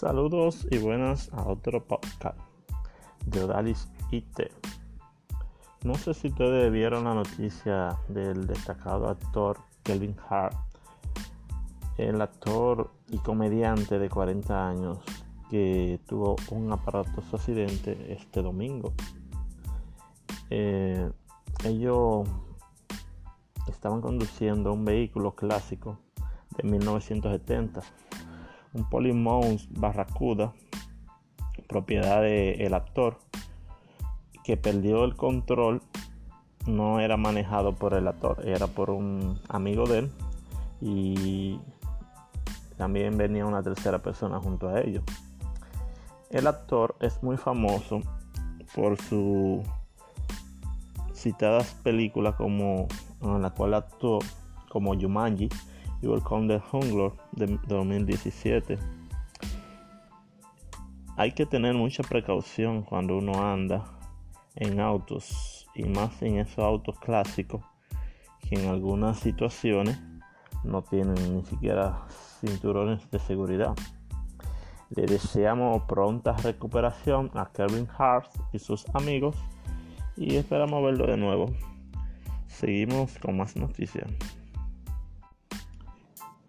Saludos y buenas a otro podcast de Odalis IT. No sé si ustedes vieron la noticia del destacado actor Kelvin Hart, el actor y comediante de 40 años que tuvo un aparatoso accidente este domingo. Eh, ellos estaban conduciendo un vehículo clásico de 1970 un Polymount Barracuda, propiedad del actor, que perdió el control, no era manejado por el actor, era por un amigo de él y también venía una tercera persona junto a ellos. El actor es muy famoso por sus citadas películas como en la cual actuó como Jumanji y Welcome the Hunger de 2017. Hay que tener mucha precaución cuando uno anda en autos y más en esos autos clásicos que en algunas situaciones no tienen ni siquiera cinturones de seguridad. Le deseamos pronta recuperación a Kevin Hart y sus amigos y esperamos verlo de nuevo. Seguimos con más noticias.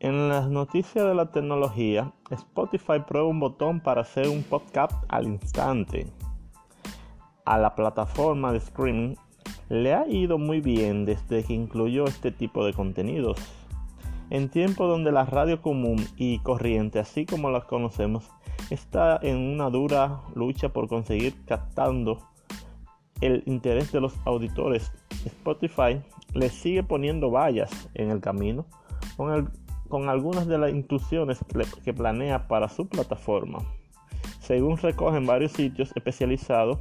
En las noticias de la tecnología, Spotify prueba un botón para hacer un podcast al instante. A la plataforma de streaming le ha ido muy bien desde que incluyó este tipo de contenidos. En tiempos donde la radio común y corriente, así como las conocemos, está en una dura lucha por conseguir captando el interés de los auditores, Spotify le sigue poniendo vallas en el camino con el con algunas de las inclusiones que planea para su plataforma. Según recogen varios sitios especializados,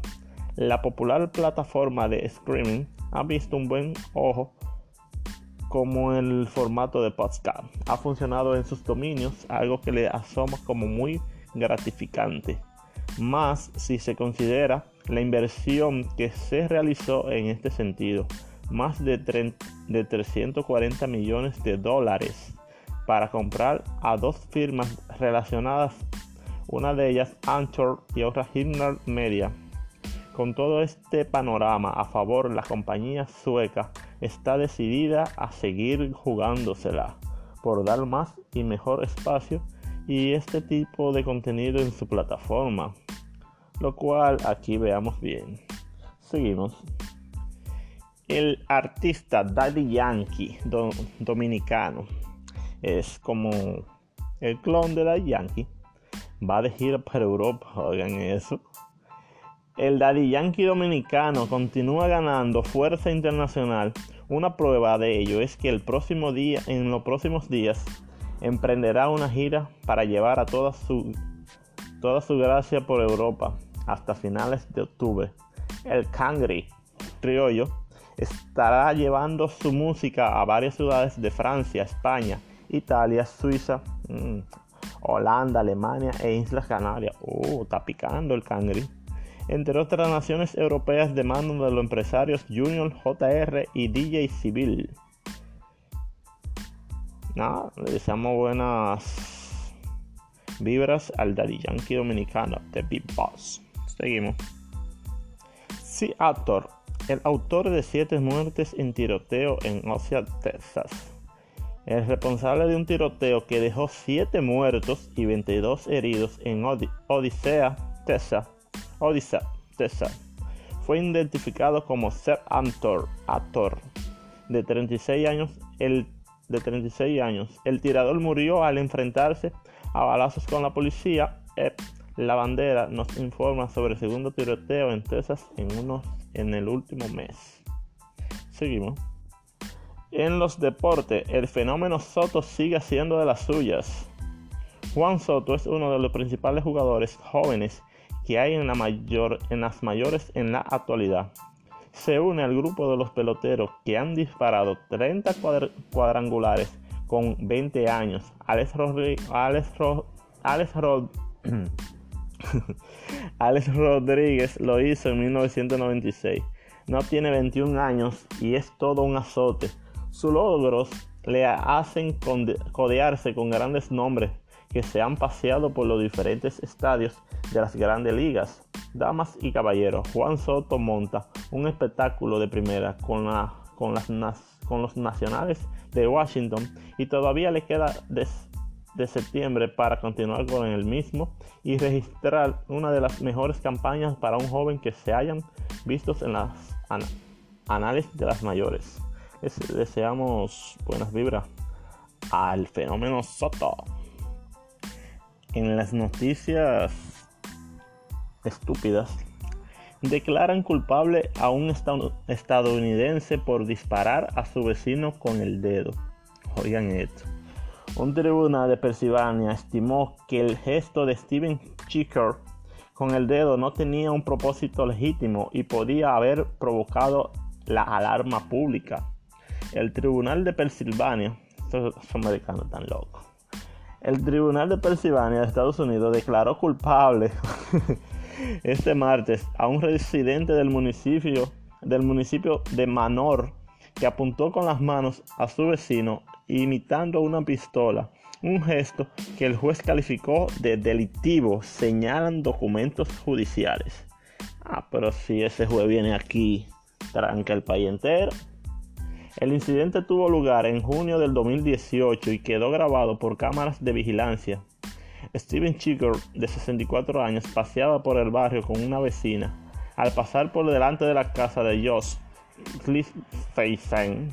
la popular plataforma de streaming ha visto un buen ojo como el formato de podcast. Ha funcionado en sus dominios, algo que le asoma como muy gratificante. Más si se considera la inversión que se realizó en este sentido, más de, de 340 millones de dólares para comprar a dos firmas relacionadas, una de ellas Anchor y otra Himner Media. Con todo este panorama a favor, la compañía sueca está decidida a seguir jugándosela por dar más y mejor espacio y este tipo de contenido en su plataforma, lo cual aquí veamos bien. Seguimos. El artista Daddy Yankee dominicano es como el clon de la Yankee. Va de gira para Europa, oigan eso. El Daddy Yankee dominicano continúa ganando fuerza internacional. Una prueba de ello es que el próximo día, en los próximos días, emprenderá una gira para llevar a toda su, toda su gracia por Europa hasta finales de octubre. El Cangri criollo estará llevando su música a varias ciudades de Francia, España, Italia, Suiza, mm, Holanda, Alemania e Islas Canarias. Oh, está picando el cangri. Entre otras naciones europeas de mano de los empresarios Junior JR y DJ Civil. Nada, le deseamos buenas vibras al Daddy Yankee dominicano, The Big Boss. Seguimos. Sí, actor, el autor de siete muertes en tiroteo en Osea, Texas el responsable de un tiroteo que dejó 7 muertos y 22 heridos en Odisea, Texas, Odisea, Texas, fue identificado como Seth Antor, actor de 36 años. El, de 36 años. El tirador murió al enfrentarse a balazos con la policía. la bandera nos informa sobre el segundo tiroteo en Texas en, unos, en el último mes. Seguimos. En los deportes, el fenómeno Soto sigue siendo de las suyas. Juan Soto es uno de los principales jugadores jóvenes que hay en, las mayores en la actualidad. Se une al grupo de los peloteros que han disparado 30 cuadrangulares con 20 años. Alex, Alex, Alex Rodríguez lo hizo en 1996. No tiene 21 años y es todo un azote sus logros le hacen codearse con grandes nombres que se han paseado por los diferentes estadios de las grandes ligas. Damas y caballeros, Juan Soto monta un espectáculo de primera con, con, los nacionales de Washington y todavía le queda de septiembre para continuar con el mismo y registrar una de las mejores campañas para un joven que se hayan visto en las análisis de las mayores. Deseamos buenas vibras al fenómeno Soto. En las noticias estúpidas, declaran culpable a un estadounidense por disparar a su vecino con el dedo. Oigan esto. Un tribunal de Pensilvania estimó que el gesto de Steven Chicker con el dedo no tenía un propósito legítimo y podía haber provocado la alarma pública. El tribunal de Pensilvania, estos americanos tan locos, el tribunal de Pensilvania de Estados Unidos declaró culpable este martes a un residente del municipio, del municipio de Manor que apuntó con las manos a su vecino imitando una pistola, un gesto que el juez calificó de delictivo, señalan documentos judiciales. Ah, pero si ese juez viene aquí, tranca el país entero. El incidente tuvo lugar en junio del 2018 y quedó grabado por cámaras de vigilancia. Steven Chicker, de 64 años, paseaba por el barrio con una vecina. Al pasar por delante de la casa de Josh Cliffeisen,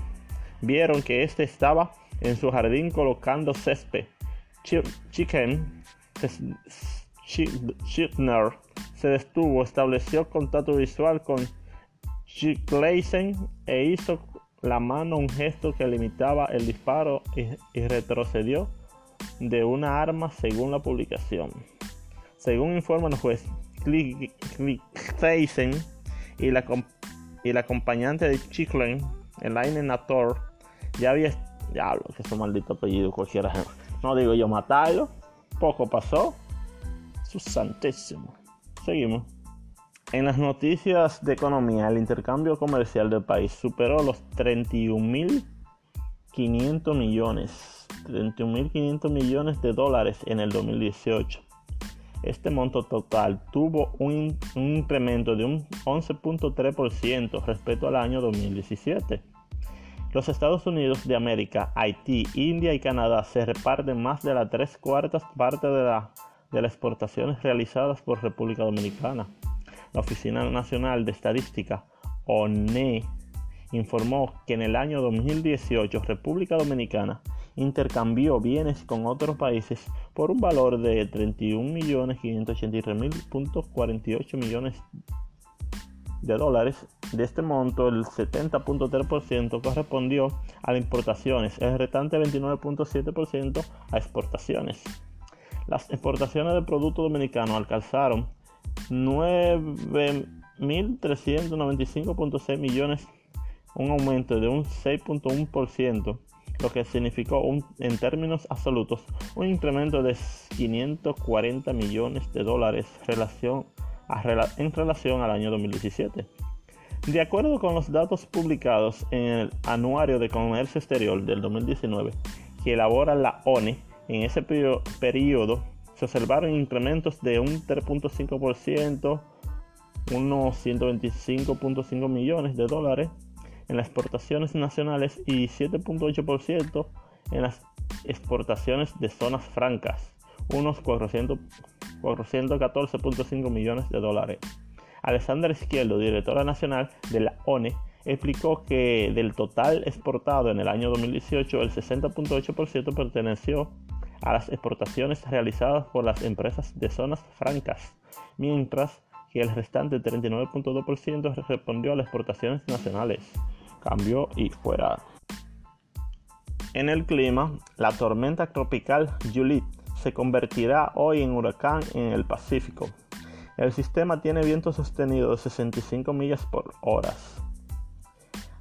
vieron que éste estaba en su jardín colocando césped. Chicken Schickner se detuvo, estableció contacto visual con Chickleisen e hizo la mano un gesto que limitaba el disparo y, retrocedió de una arma según la publicación. Según informa el juez, Clickleisen y la, y la acompañante de Chicklen, Elaine Nator, ya había Diablo, que su maldito apellido cualquiera. No digo yo matarlo. Poco pasó. Su santísimo. Seguimos. En las noticias de economía, el intercambio comercial del país superó los 31.500 millones. 31.500 millones de dólares en el 2018. Este monto total tuvo un, incremento de un 11.3% respecto al año 2017 los Estados Unidos de América, Haití, India y Canadá se reparten más de las tres cuartas partes de, la, de las exportaciones realizadas por República Dominicana. La Oficina Nacional de Estadística, ONE, informó que en el año 2018 República Dominicana intercambió bienes con otros países por un valor de 31.583.48 millones de dólares. De este monto, el 70.3% correspondió a las importaciones, el restante 29.7% a exportaciones. Las exportaciones de productos dominicanos alcanzaron 9.395.6 millones, un aumento de un 6.1%, lo que significó en términos absolutos un incremento de 540 millones de dólares relación en relación al año 2017. De acuerdo con los datos publicados en el Anuario de Comercio Exterior del 2019 que elabora la ONE, en ese periodo se observaron incrementos de un 3.5%, unos 125.5 millones de dólares en las exportaciones nacionales y 7.8% en las exportaciones de zonas francas unos 414.5 millones de dólares. Alexander Izquierdo, directora nacional de la ONE, explicó que del total exportado en el año 2018, el 60.8% perteneció a las exportaciones realizadas por las empresas de zonas francas, mientras que el restante 39.2% respondió a las exportaciones nacionales. Cambio y fuera. En el clima, la tormenta tropical Juliet se convertirá hoy en huracán en el Pacífico. El sistema tiene viento sostenido de 65 millas por hora.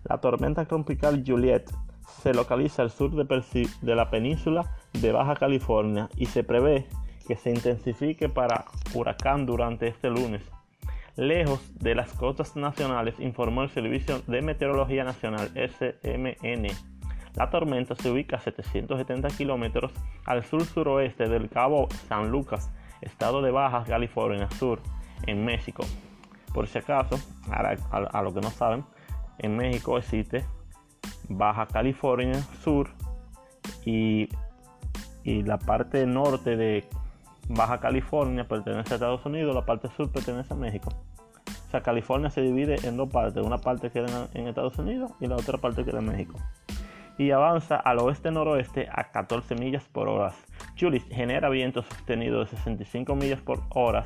La tormenta tropical Juliet se localiza al sur de, de la península de Baja California y se prevé que se intensifique para huracán durante este lunes. Lejos de las costas nacionales, informó el Servicio de Meteorología Nacional SMN. La tormenta se ubica a 770 kilómetros al sur-suroeste del Cabo San Lucas, estado de Baja California Sur, en México. Por si acaso, a, lo que no saben, en México existe Baja California Sur y, y la parte norte de Baja California pertenece a Estados Unidos, la parte sur pertenece a México. O sea, California se divide en dos partes, una parte queda en Estados Unidos y la otra parte queda en México. Y avanza al oeste-noroeste a 14 millas por hora. Julis genera viento sostenido de 65 millas por hora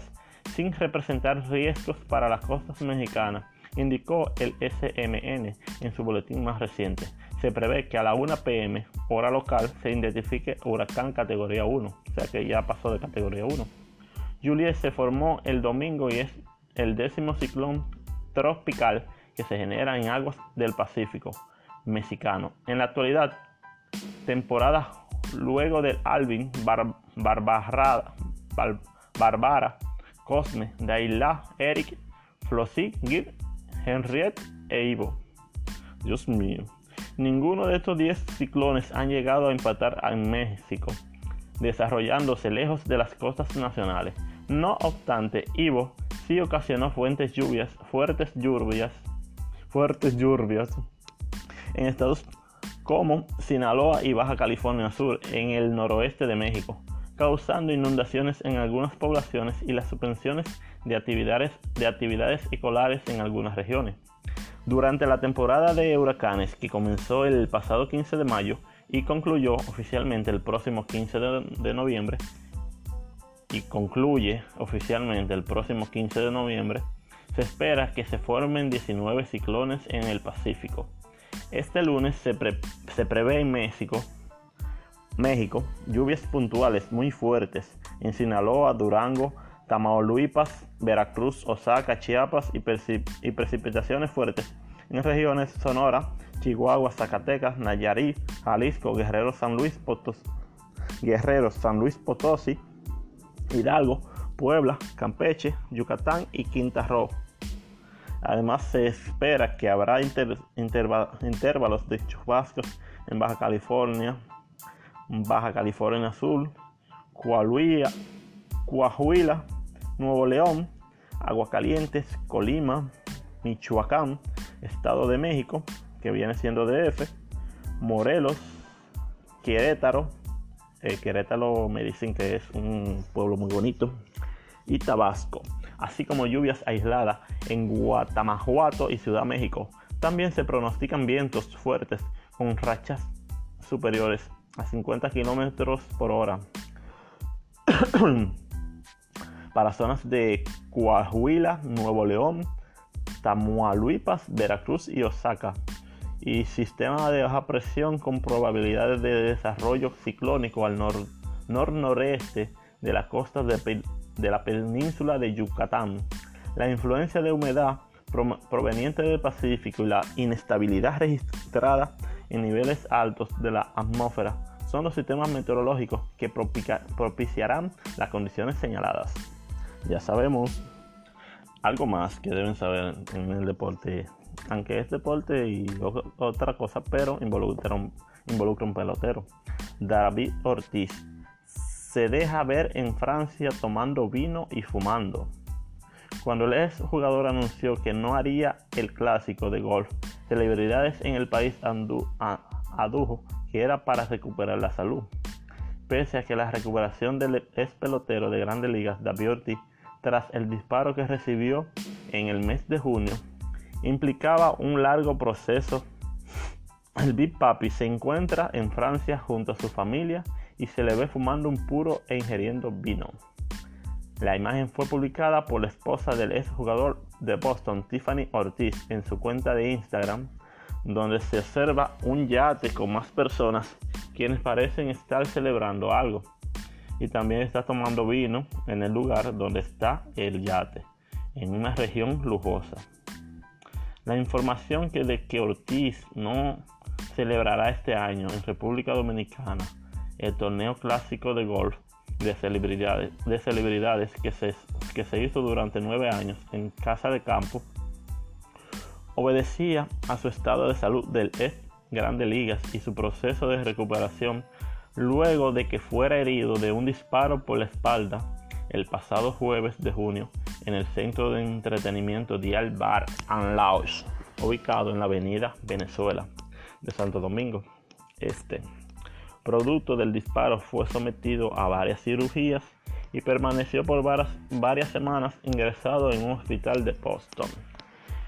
sin representar riesgos para las costas mexicanas, indicó el SMN en su boletín más reciente. Se prevé que a la 1 pm, hora local, se identifique huracán categoría 1, o sea que ya pasó de categoría 1. Juliet se formó el domingo y es el décimo ciclón tropical que se genera en aguas del Pacífico mexicano. En la actualidad, temporada luego del Alvin, Barbara, Cosme, Daila, Eric, Flossie, Gil, Henriette e Ivo. Dios mío. Ninguno de estos 10 ciclones han llegado a empatar en México, desarrollándose lejos de las costas nacionales. No obstante, Ivo sí ocasionó fuertes lluvias, fuertes lluvias, fuertes lluvias en estados como Sinaloa y Baja California Sur, en el noroeste de México, causando inundaciones en algunas poblaciones y las suspensiones de actividades, de actividades escolares en algunas regiones. Durante la temporada de huracanes que comenzó el pasado 15 de mayo y concluyó oficialmente el próximo 15 de, noviembre, y concluye oficialmente el próximo 15 de noviembre, se espera que se formen 19 ciclones en el Pacífico. Este lunes se, prevé en México, México lluvias puntuales muy fuertes en Sinaloa, Durango, Tamaulipas, Veracruz, Osaka, Chiapas y, precipitaciones fuertes en regiones Sonora, Chihuahua, Zacatecas, Nayarit, Jalisco, Guerrero, San Luis, Potosí, Guerrero, San Luis Potosí, Hidalgo, Puebla, Campeche, Yucatán y Quintana Roo. Además se espera que habrá intervalos de chubascos en Baja California, Baja California Sur, Coahuila, Coahuila Nuevo León, Aguascalientes, Colima, Michoacán, Estado de México, que viene siendo DF, Morelos, Querétaro, eh, Querétaro me dicen que es un pueblo muy bonito, y Tabasco, así como lluvias aisladas en Guatamajuato y Ciudad México. También se pronostican vientos fuertes con rachas superiores a 50 kilómetros por hora. para zonas de Coahuila, Nuevo León, Tamaulipas, Veracruz y Osaka. Y sistema de baja presión con probabilidades de desarrollo ciclónico al nor-noreste de la costa de, la península de Yucatán. La influencia de humedad proveniente del Pacífico y la inestabilidad registrada en niveles altos de la atmósfera son los sistemas meteorológicos que propiciarán las condiciones señaladas ya sabemos algo más que deben saber en el deporte, aunque es deporte y otra cosa, pero involucra un, involucra un pelotero. David Ortiz se deja ver en Francia tomando vino y fumando. Cuando el ex jugador anunció que no haría el clásico de golf, celebridades en el país adujo que era para recuperar la salud. Pese a que la recuperación del ex pelotero de grandes ligas, David Ortiz, tras el disparo que recibió en el mes de junio, implicaba un largo proceso. El Big Papi se encuentra en Francia junto a su familia y se le ve fumando un puro e ingiriendo vino. La imagen fue publicada por la esposa del ex jugador de Boston, Tiffany Ortiz, en su cuenta de Instagram, donde se observa un yate con más personas quienes parecen estar celebrando algo y también está tomando vino en el lugar donde está el yate, en una región lujosa. La información que de que Ortiz no celebrará este año en República Dominicana el torneo clásico de golf de celebridades, de celebridades que, se, que se hizo durante nueve años en casa de campo obedecía a su estado de salud del ex grandes ligas y su proceso de recuperación luego de que fuera herido de un disparo por la espalda el pasado jueves de junio en el centro de entretenimiento Dial Bar and Lounge, ubicado en la avenida Venezuela de Santo Domingo Este. Producto del disparo fue sometido a varias cirugías y permaneció por varias, semanas ingresado en un hospital de Boston.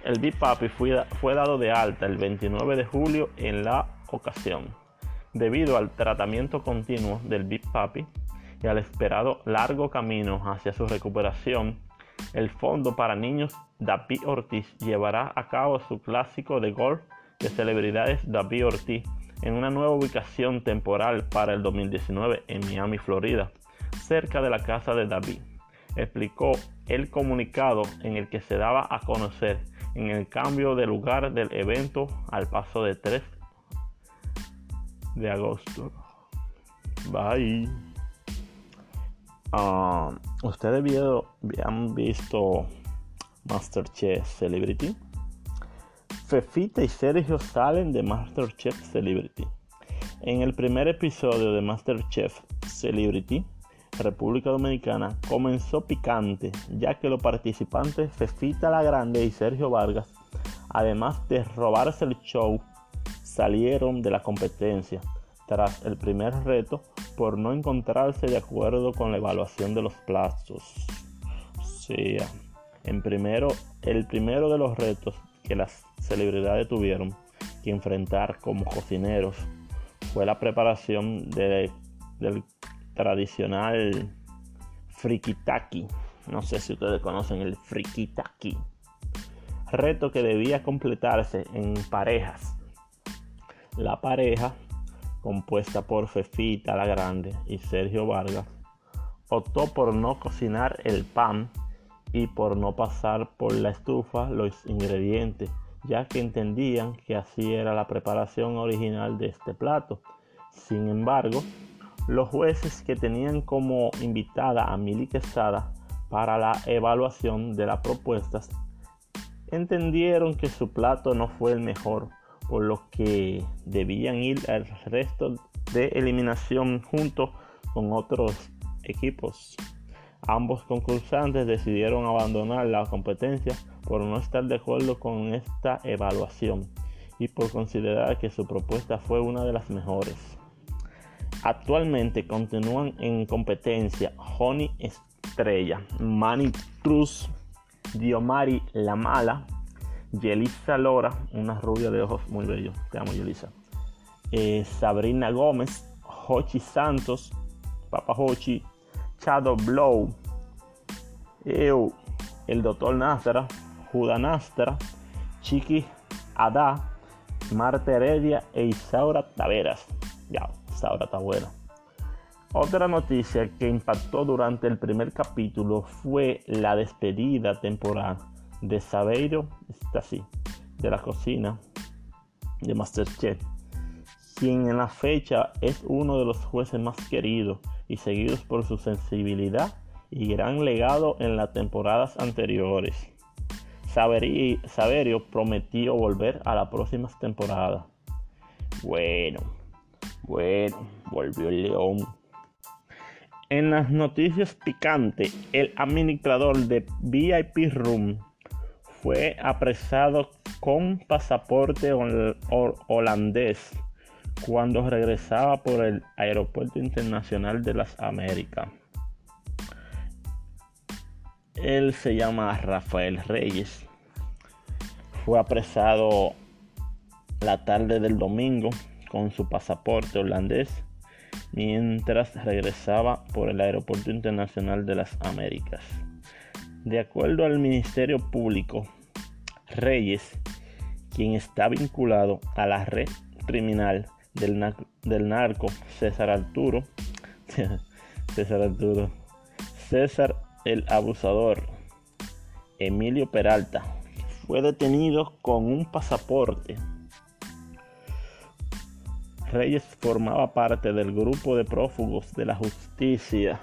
El Big Papi fue, fue dado de alta el 29 de julio en la ocasión. Debido al tratamiento continuo del Big Papi y al esperado largo camino hacia su recuperación, el Fondo para Niños David Ortiz llevará a cabo su clásico de golf de celebridades David Ortiz en una nueva ubicación temporal para el 2019 en Miami, Florida cerca de la casa de David. Explicó el comunicado en el que se daba a conocer en el cambio de lugar del evento al paso de 3 de agosto. Bye. Ah, ¿Ustedes han visto Masterchef Celebrity? Fefita y Sergio salen de Masterchef Celebrity. En el primer episodio de Masterchef Celebrity, República Dominicana comenzó picante, ya que los participantes Fefita la Grande y Sergio Vargas, además de robarse el show, salieron de la competencia tras el primer reto por no encontrarse de acuerdo con la evaluación de los plazos. Sea, en primero, el primero de los retos que las celebridades tuvieron que enfrentar como cocineros fue la preparación de, del tradicional frikitaki. No sé si ustedes conocen el frikitaki. Reto que debía completarse en parejas. La pareja, compuesta por Fefita la Grande y Sergio Vargas, optó por no cocinar el pan y por no pasar por la estufa los ingredientes, ya que entendían que así era la preparación original de este plato. Sin embargo, los jueces que tenían como invitada a Mili Quesada para la evaluación de las propuestas entendieron que su plato no fue el mejor, por lo que debían ir al resto de eliminación junto con otros equipos. Ambos concursantes decidieron abandonar la competencia por no estar de acuerdo con esta evaluación y por considerar que su propuesta fue una de las mejores. Actualmente continúan en competencia Honey Estrella, Manny Cruz, Diomari La Mala, Yelisa Lora, una rubia de ojos muy bellos, te amo Yelisa, eh, Sabrina Gómez, Hochi Santos, Papa Hochi, Chado Blow, Eu, el Doctor Nastra, Juda Nastra, Chiqui Ada, Marta Heredia e Isaura Taveras. Ya ahora está buena. Otra noticia que impactó durante el primer capítulo fue la despedida temporal de Sabeiro así, de la cocina de Masterchef, quien en la fecha es uno de los jueces más queridos y seguidos por su sensibilidad y gran legado en las temporadas anteriores. Saberio prometió volver a las próximas temporadas. Bueno, bueno, volvió el león. En las noticias picantes, el administrador de VIP Room fue apresado con pasaporte holandés cuando regresaba por el Aeropuerto Internacional de las Américas. Él se llama Rafael Reyes. Fue apresado la tarde del domingo con su pasaporte holandés mientras regresaba por el Aeropuerto Internacional de las Américas. De acuerdo al Ministerio Público, Reyes, quien está vinculado a la red criminal del, narco César Arturo, César Arturo, César el abusador, Emilio Peralta, fue detenido con un pasaporte. Reyes formaba parte del grupo de prófugos de la justicia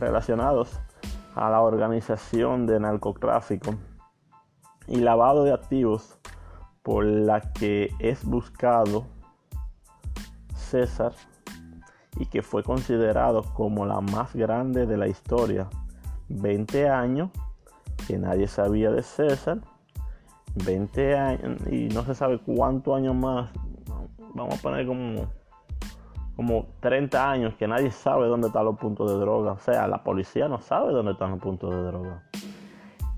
relacionados a la organización de narcotráfico y lavado de activos por la que es buscado César y que fue considerado como la más grande de la historia. 20 años que nadie sabía de César. 20 años y no se sabe cuántos años más. Vamos a poner como, como 30 años que nadie sabe dónde están los puntos de droga. O sea, la policía no sabe dónde están los puntos de droga.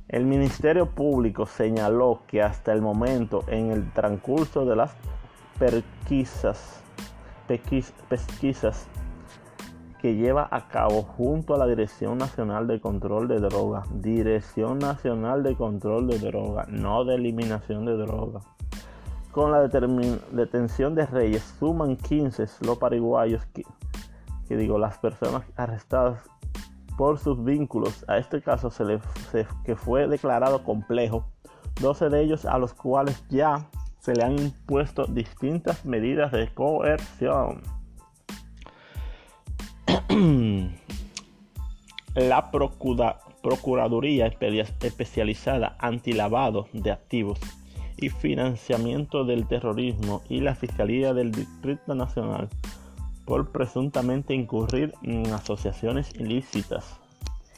El Ministerio Público señaló que hasta el momento, en el transcurso de las pesquisas, pesquisas que lleva a cabo junto a la Dirección Nacional de Control de Drogas, Dirección Nacional de Control de Drogas, no de eliminación de drogas. Con la detención de Reyes suman 15 los paraguayos que, digo, las personas arrestadas por sus vínculos a este caso se le, que fue declarado complejo, 12 de ellos a los cuales ya se le han impuesto distintas medidas de coerción. La Procuraduría Especializada Antilavado de Activos y Financiamiento del Terrorismo y la Fiscalía del Distrito Nacional por presuntamente incurrir en asociaciones ilícitas,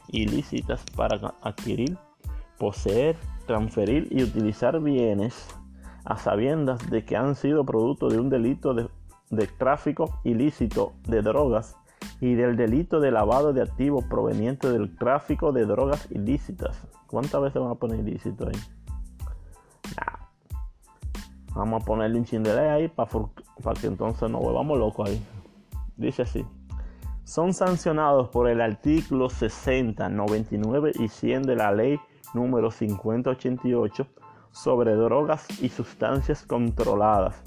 ilícitas para adquirir, poseer, transferir y utilizar bienes a sabiendas de que han sido producto de un delito de, tráfico ilícito de drogas y del delito de lavado de activos proveniente del tráfico de drogas ilícitas. ¿Cuántas veces van a poner ilícito ahí? Vamos a ponerle un chin de ahí para que entonces no volvamos locos ahí. Dice así. Son sancionados por el artículo 60, 99 y 100 de la ley número 5088 sobre drogas y sustancias controladas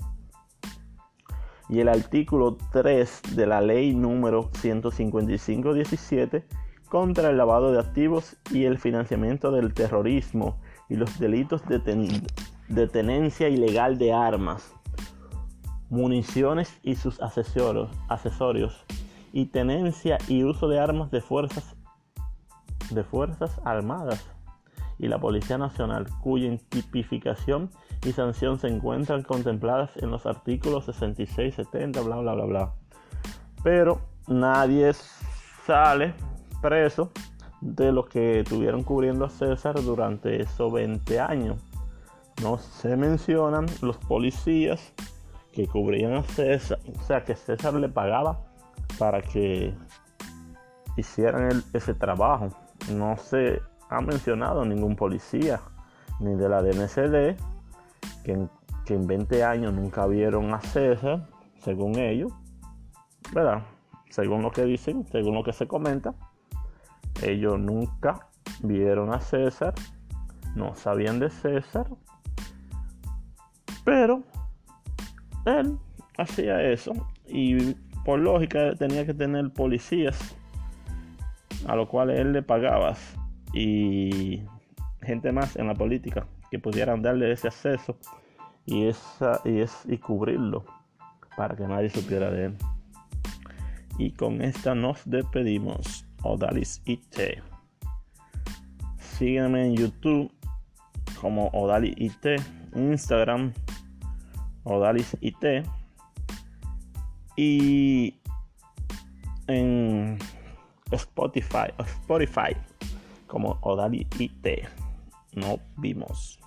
y el artículo 3 de la ley número 155-17 contra el lavado de activos y el financiamiento del terrorismo y los delitos de, tenencia ilegal de armas, municiones y sus accesorios, y tenencia y uso de armas de fuerzas de fuerzas armadas y la Policía Nacional, cuya tipificación y sanción se encuentran contempladas en los artículos 66, 70, bla, bla, bla, bla. Pero nadie sale preso de los que estuvieron cubriendo a César durante esos 20 años. No se mencionan los policías que cubrían a César, o sea que César le pagaba para que hicieran ese trabajo. No se ha mencionado ningún policía, ni de la DNCD, que en, que en 20 años nunca vieron a César, según ellos, ¿verdad? Según lo que dicen, según lo que se comenta, ellos nunca vieron a César, no sabían de César, pero él hacía eso y por lógica tenía que tener policías a los cuales él le pagaba y gente más en la política que pudieran darle ese acceso y, esa, y, es, y cubrirlo para que nadie supiera de él. Y con esta nos despedimos. Odalis IT. Síganme en YouTube como Odalis IT, Instagram Odalis IT y en Spotify, Spotify como Odalis IT. Nos vimos.